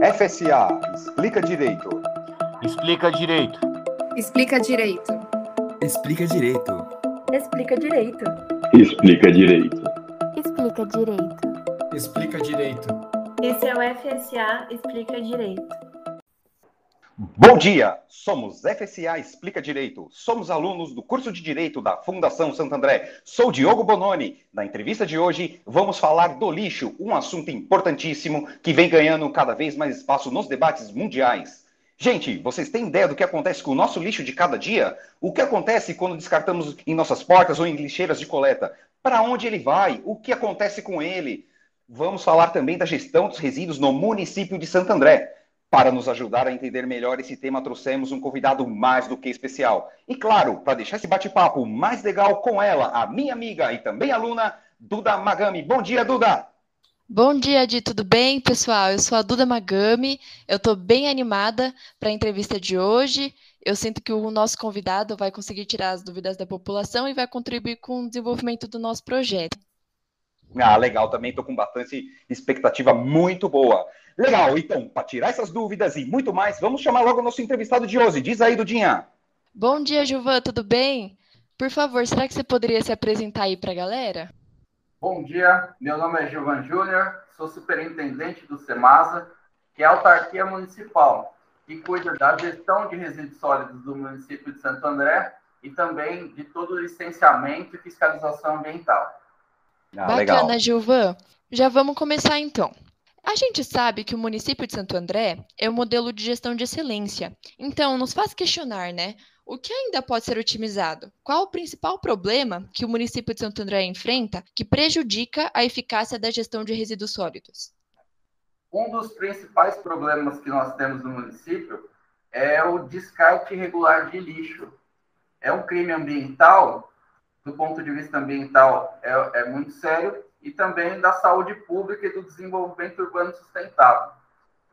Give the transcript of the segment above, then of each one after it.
FSA, explica direito. Explica direito. Explica direito. Explica direito. Explica direito. Explica direito. Explica direito. Explica direito. Esse é o FSA Explica Direito. Bom dia, somos FSA Explica Direito. Somos alunos do curso de Direito da Fundação Santo André. Sou Diogo Bononi. Na entrevista de hoje, vamos falar do lixo, um assunto importantíssimo que vem ganhando cada vez mais espaço nos debates mundiais. Gente, vocês têm ideia do que acontece com o nosso lixo de cada dia? O que acontece quando descartamos em nossas portas ou em lixeiras de coleta? Para onde ele vai? O que acontece com ele? Vamos falar também da gestão dos resíduos no município de Santo André. Para nos ajudar a entender melhor esse tema, trouxemos um convidado mais do que especial. E claro, para deixar esse bate-papo mais legal com ela, a minha amiga e também aluna, Duda Magami. Bom dia, Duda! Bom dia, Di, tudo bem, pessoal? Eu sou a Duda Magami, eu estou bem animada para a entrevista de hoje. Eu sinto que o nosso convidado vai conseguir tirar as dúvidas da população e vai contribuir com o desenvolvimento do nosso projeto. Ah, legal, também estou com bastante expectativa muito boa. Legal, então, para tirar essas dúvidas e muito mais, vamos chamar logo o nosso entrevistado de hoje. Diz aí, Dudinha. Bom dia, Gilvan, tudo bem? Por favor, será que você poderia se apresentar aí para a galera? Bom dia, meu nome é Gilvan Júnior, sou superintendente do SEMASA, que é a autarquia municipal, que cuida da gestão de resíduos sólidos do município de Santo André e também de todo o licenciamento e fiscalização ambiental. Ah, Bacana, legal. Gilvan. Já vamos começar então. A gente sabe que o município de Santo André é um modelo de gestão de excelência. Então, nos faz questionar, né? O que ainda pode ser otimizado? Qual o principal problema que o município de Santo André enfrenta que prejudica a eficácia da gestão de resíduos sólidos? Um dos principais problemas que nós temos no município é o descarte irregular de lixo. É um crime ambiental, do ponto de vista ambiental, é, é muito sério, e também da saúde pública e do desenvolvimento urbano sustentável.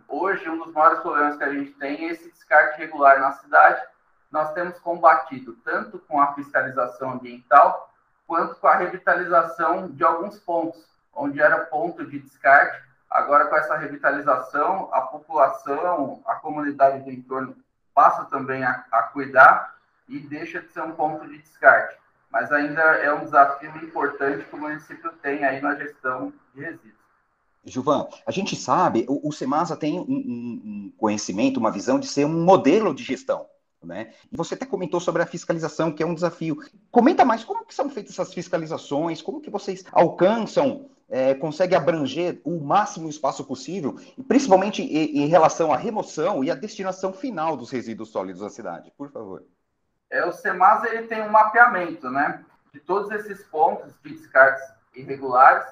Hoje, um dos maiores problemas que a gente tem é esse descarte regular na cidade. Nós temos combatido tanto com a fiscalização ambiental, quanto com a revitalização de alguns pontos, onde era ponto de descarte. Agora, com essa revitalização, a população, a comunidade do entorno passa também a, a cuidar e deixa de ser um ponto de descarte mas ainda é um desafio importante que o município tem aí na gestão de resíduos. Gilvan, a gente sabe, o, o Semasa tem um, um, conhecimento, uma visão de ser um modelo de gestão. Né? E você até comentou sobre a fiscalização, que é um desafio. Comenta mais como que são feitas essas fiscalizações, como que vocês alcançam, é, conseguem abranger o máximo espaço possível, principalmente em, em relação à remoção e à destinação final dos resíduos sólidos da cidade, por favor é, o CEMAS ele tem um mapeamento né, de todos esses pontos de descartes irregulares,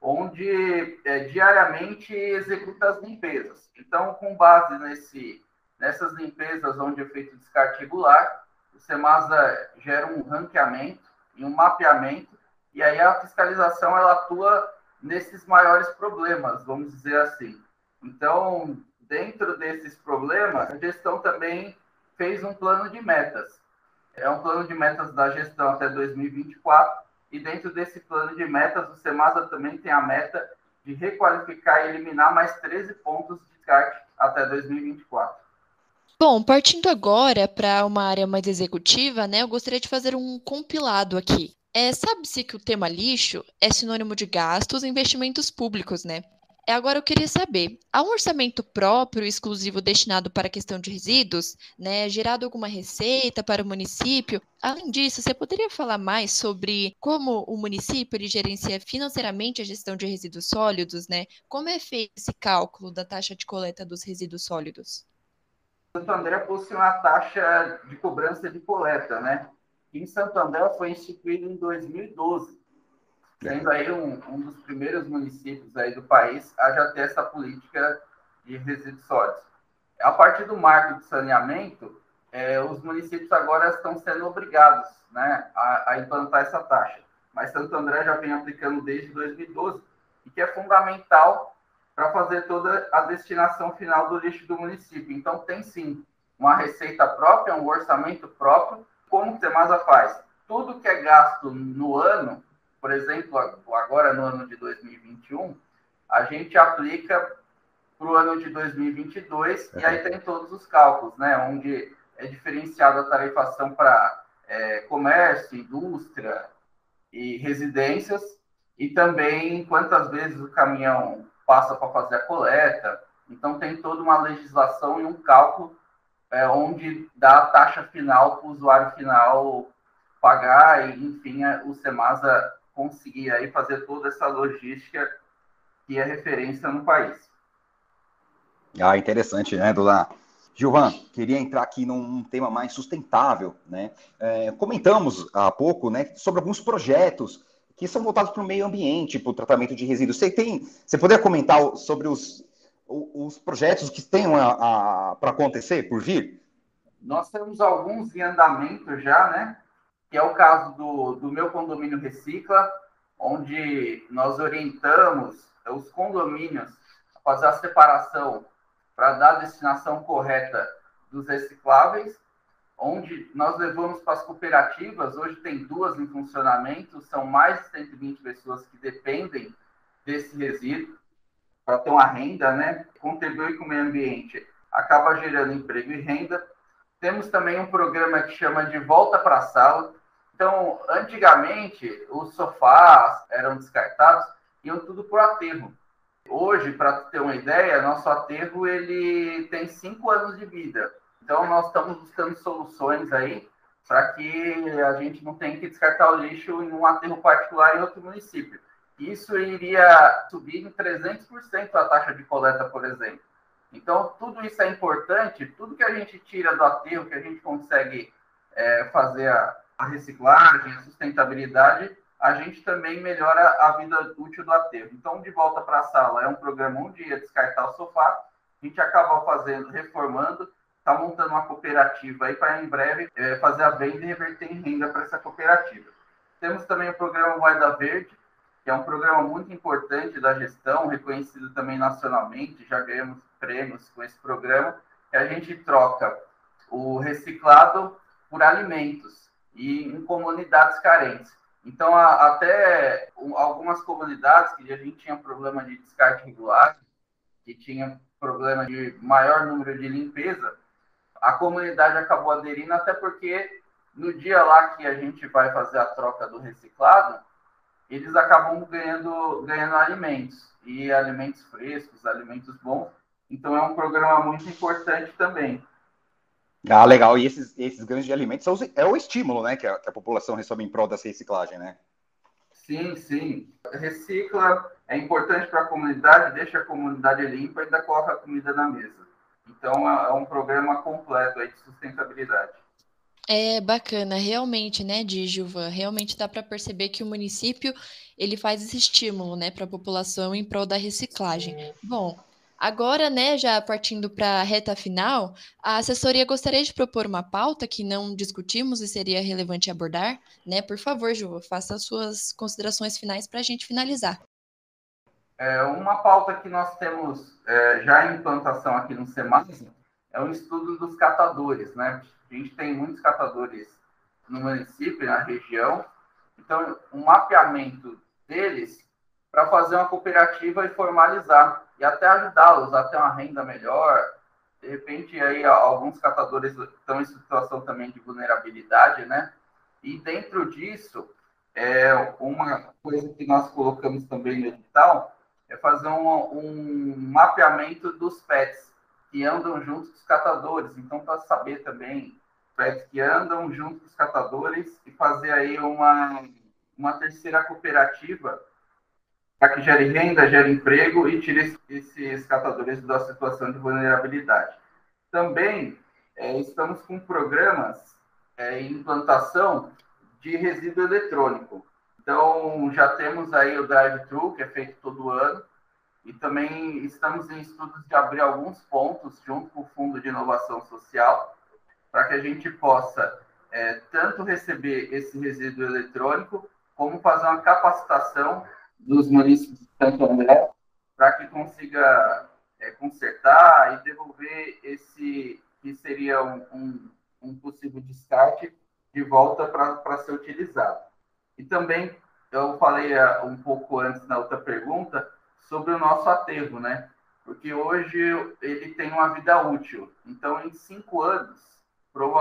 onde é, diariamente executa as limpezas. Então, com base nesse, nessas limpezas onde é feito descarte regular, o CEMASA gera um ranqueamento e um mapeamento, e aí a fiscalização ela atua nesses maiores problemas, vamos dizer assim. Então, dentro desses problemas, a gestão também fez um plano de metas. É um plano de metas da gestão até 2024, e dentro desse plano de metas, o Semasa também tem a meta de requalificar e eliminar mais 13 pontos de descarte até 2024. Bom, partindo agora para uma área mais executiva, né, eu gostaria de fazer um compilado aqui. É, Sabe-se que o tema lixo é sinônimo de gastos e investimentos públicos, né? É, agora eu queria saber, há um orçamento próprio exclusivo destinado para a questão de resíduos, né? Gerado alguma receita para o município? Além disso, você poderia falar mais sobre como o município ele gerencia financeiramente a gestão de resíduos sólidos, né? Como é feito esse cálculo da taxa de coleta dos resíduos sólidos? Santo André possui uma taxa de cobrança de coleta, né? em Santo André foi instituído em 2012 sendo aí um, um dos primeiros municípios aí do país a já ter essa política de resíduos sólidos. A partir do marco de saneamento, é, os municípios agora estão sendo obrigados né, a, a, implantar essa taxa. Mas Santo André já vem aplicando desde 2012 e que é fundamental para fazer toda a destinação final do lixo do município. Então, tem sim uma receita própria, um orçamento próprio. Como o Temasa faz? Tudo que é gasto no ano por exemplo, agora no ano de 2021, a gente aplica para o ano de 2022, e aí tem todos os cálculos, né? Onde é diferenciada a tarifação para é, comércio, indústria e residências, e também quantas vezes o caminhão passa para fazer a coleta. Então, tem toda uma legislação e um cálculo é, onde dá a taxa final para o usuário final pagar e, enfim, o Semasa conseguir aí fazer toda essa logística que é referência no país. Ah, interessante, né, Dona Gilvan, queria entrar aqui num tema mais sustentável, né? É, comentamos há pouco, né, sobre alguns projetos que são voltados para o meio ambiente, para o tratamento de resíduos. Você tem, você poderia comentar sobre os, os projetos que têm para acontecer, por vir? Nós temos alguns em andamento já, né? Que é o caso do, do meu condomínio Recicla, onde nós orientamos os condomínios a fazer a separação para dar a destinação correta dos recicláveis, onde nós levamos para as cooperativas, hoje tem duas em funcionamento, são mais de 120 pessoas que dependem desse resíduo para ter uma renda, né? Contribuir com o meio ambiente, acaba gerando emprego e renda. Temos também um programa que chama de Volta para a Sala. Então, antigamente, os sofás eram descartados, iam tudo para o aterro. Hoje, para ter uma ideia, nosso aterro ele tem cinco anos de vida. Então, nós estamos buscando soluções aí para que a gente não tenha que descartar o lixo em um aterro particular em outro município. Isso iria subir em 300% a taxa de coleta, por exemplo. Então, tudo isso é importante. Tudo que a gente tira do aterro, que a gente consegue é, fazer a, a reciclagem, a sustentabilidade, a gente também melhora a vida útil do aterro. Então, de volta para a sala, é um programa um dia descartar o sofá, a gente acaba fazendo, reformando, está montando uma cooperativa aí para em breve é, fazer a venda e reverter em renda para essa cooperativa. Temos também o programa Moeda Verde, que é um programa muito importante da gestão, reconhecido também nacionalmente, já ganhamos prêmios com esse programa, que a gente troca o reciclado por alimentos e em comunidades carentes. Então, a, até algumas comunidades que a gente tinha problema de descarte regular, que tinha problema de maior número de limpeza, a comunidade acabou aderindo, até porque no dia lá que a gente vai fazer a troca do reciclado, eles acabam ganhando, ganhando alimentos, e alimentos frescos, alimentos bons. Então, é um programa muito importante também. Ah, legal. E esses, esses ganhos de alimentos são, é o estímulo, né, que a, que a população recebe em prol dessa reciclagem, né? Sim, sim. Recicla, é importante para a comunidade, deixa a comunidade limpa e ainda coloca a comida na mesa. Então, é, é um programa completo aí de sustentabilidade. É bacana, realmente, né, Dígilva? Realmente dá para perceber que o município ele faz esse estímulo, né, para a população em prol da reciclagem. Bom, Agora, né, já partindo para a reta final, a assessoria gostaria de propor uma pauta que não discutimos e seria relevante abordar, né? Por favor, Ju, faça as suas considerações finais para a gente finalizar. É, uma pauta que nós temos é, já em implantação aqui no SEMAS é o estudo dos catadores, né? A gente tem muitos catadores no município, na região, então um mapeamento deles para fazer uma cooperativa e formalizar e até ajudá-los a ter uma renda melhor. De repente, aí alguns catadores estão em situação também de vulnerabilidade, né? E dentro disso, é uma coisa que nós colocamos também no edital é fazer um, um mapeamento dos pets que andam junto com os catadores. Então, para saber também pets que andam junto com os catadores e fazer aí uma, uma terceira cooperativa para que gere renda, gere emprego e tire esses catadores da situação de vulnerabilidade. Também é, estamos com programas é, em implantação de resíduo eletrônico. Então, já temos aí o drive-thru, que é feito todo ano, e também estamos em estudos de abrir alguns pontos junto com o Fundo de Inovação Social, para que a gente possa é, tanto receber esse resíduo eletrônico, como fazer uma capacitação dos municípios de Santo André para que consiga é, consertar e devolver esse que seria um, um, um possível descarte de volta para ser utilizado. E também eu falei uh, um pouco antes na outra pergunta sobre o nosso aterro, né? porque hoje ele tem uma vida útil. Então, em cinco anos,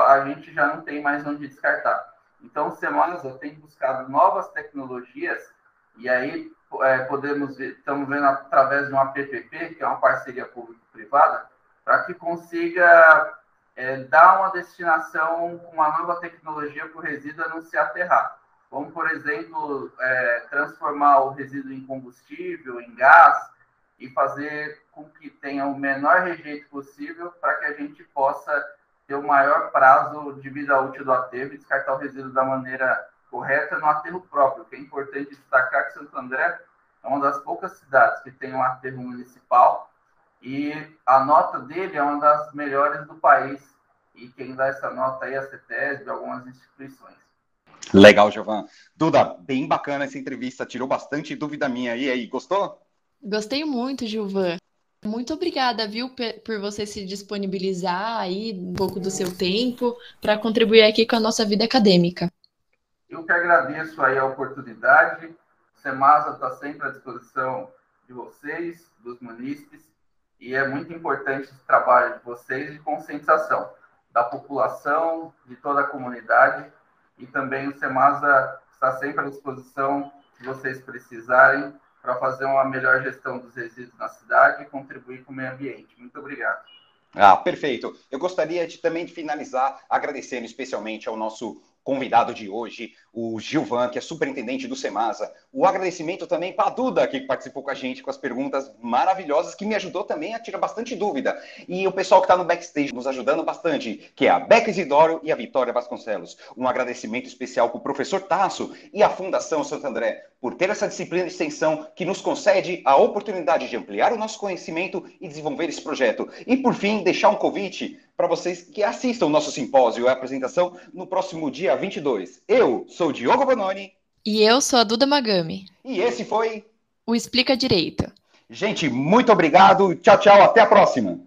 a gente já não tem mais onde descartar. Então, o Semasa tem buscado novas tecnologias, e aí é, podemos ver, estamos vendo através de uma PPP, que é uma parceria público-privada, para que consiga é, dar uma destinação com uma nova tecnologia para o resíduo não se aterrar. Como, por exemplo, é, transformar o resíduo em combustível, em gás, e fazer com que tenha o menor rejeito possível para que a gente possa ter o maior prazo de vida útil do aterro e descartar o resíduo da maneira correta no aterro próprio, que é importante destacar que Santo André é uma das poucas cidades que tem um aterro municipal e a nota dele é uma das melhores do país. E quem dá essa nota aí é a CETESB e algumas instituições. Legal, Giovan. Duda, bem bacana essa entrevista, tirou bastante dúvida minha aí. aí, gostou? Gostei muito, Gilvan. Muito obrigada, viu, por você se disponibilizar aí um pouco do seu tempo para contribuir aqui com a nossa vida acadêmica. Eu que agradeço aí a oportunidade. O Semasa está sempre à disposição de vocês, dos munícipes, e é muito importante esse trabalho de vocês de conscientização da população, de toda a comunidade, e também o Semasa está sempre à disposição se vocês precisarem para fazer uma melhor gestão dos resíduos na cidade e contribuir com o meio ambiente. Muito obrigado. Ah, perfeito. Eu gostaria de, também de finalizar agradecendo especialmente ao nosso convidado de hoje, o Gilvan, que é superintendente do Semasa. O agradecimento também para a Duda, que participou com a gente com as perguntas maravilhosas, que me ajudou também a tirar bastante dúvida. E o pessoal que está no backstage nos ajudando bastante, que é a Beca Isidoro e a Vitória Vasconcelos. Um agradecimento especial para o professor Tasso e a Fundação Santo André por ter essa disciplina de extensão que nos concede a oportunidade de ampliar o nosso conhecimento e desenvolver esse projeto. E, por fim, deixar um convite para vocês que assistam o nosso simpósio e apresentação no próximo dia 22. Eu sou Diogo Bononi. E eu sou a Duda Magami. E esse foi o Explica Direito. Gente, muito obrigado. Tchau, tchau. Até a próxima.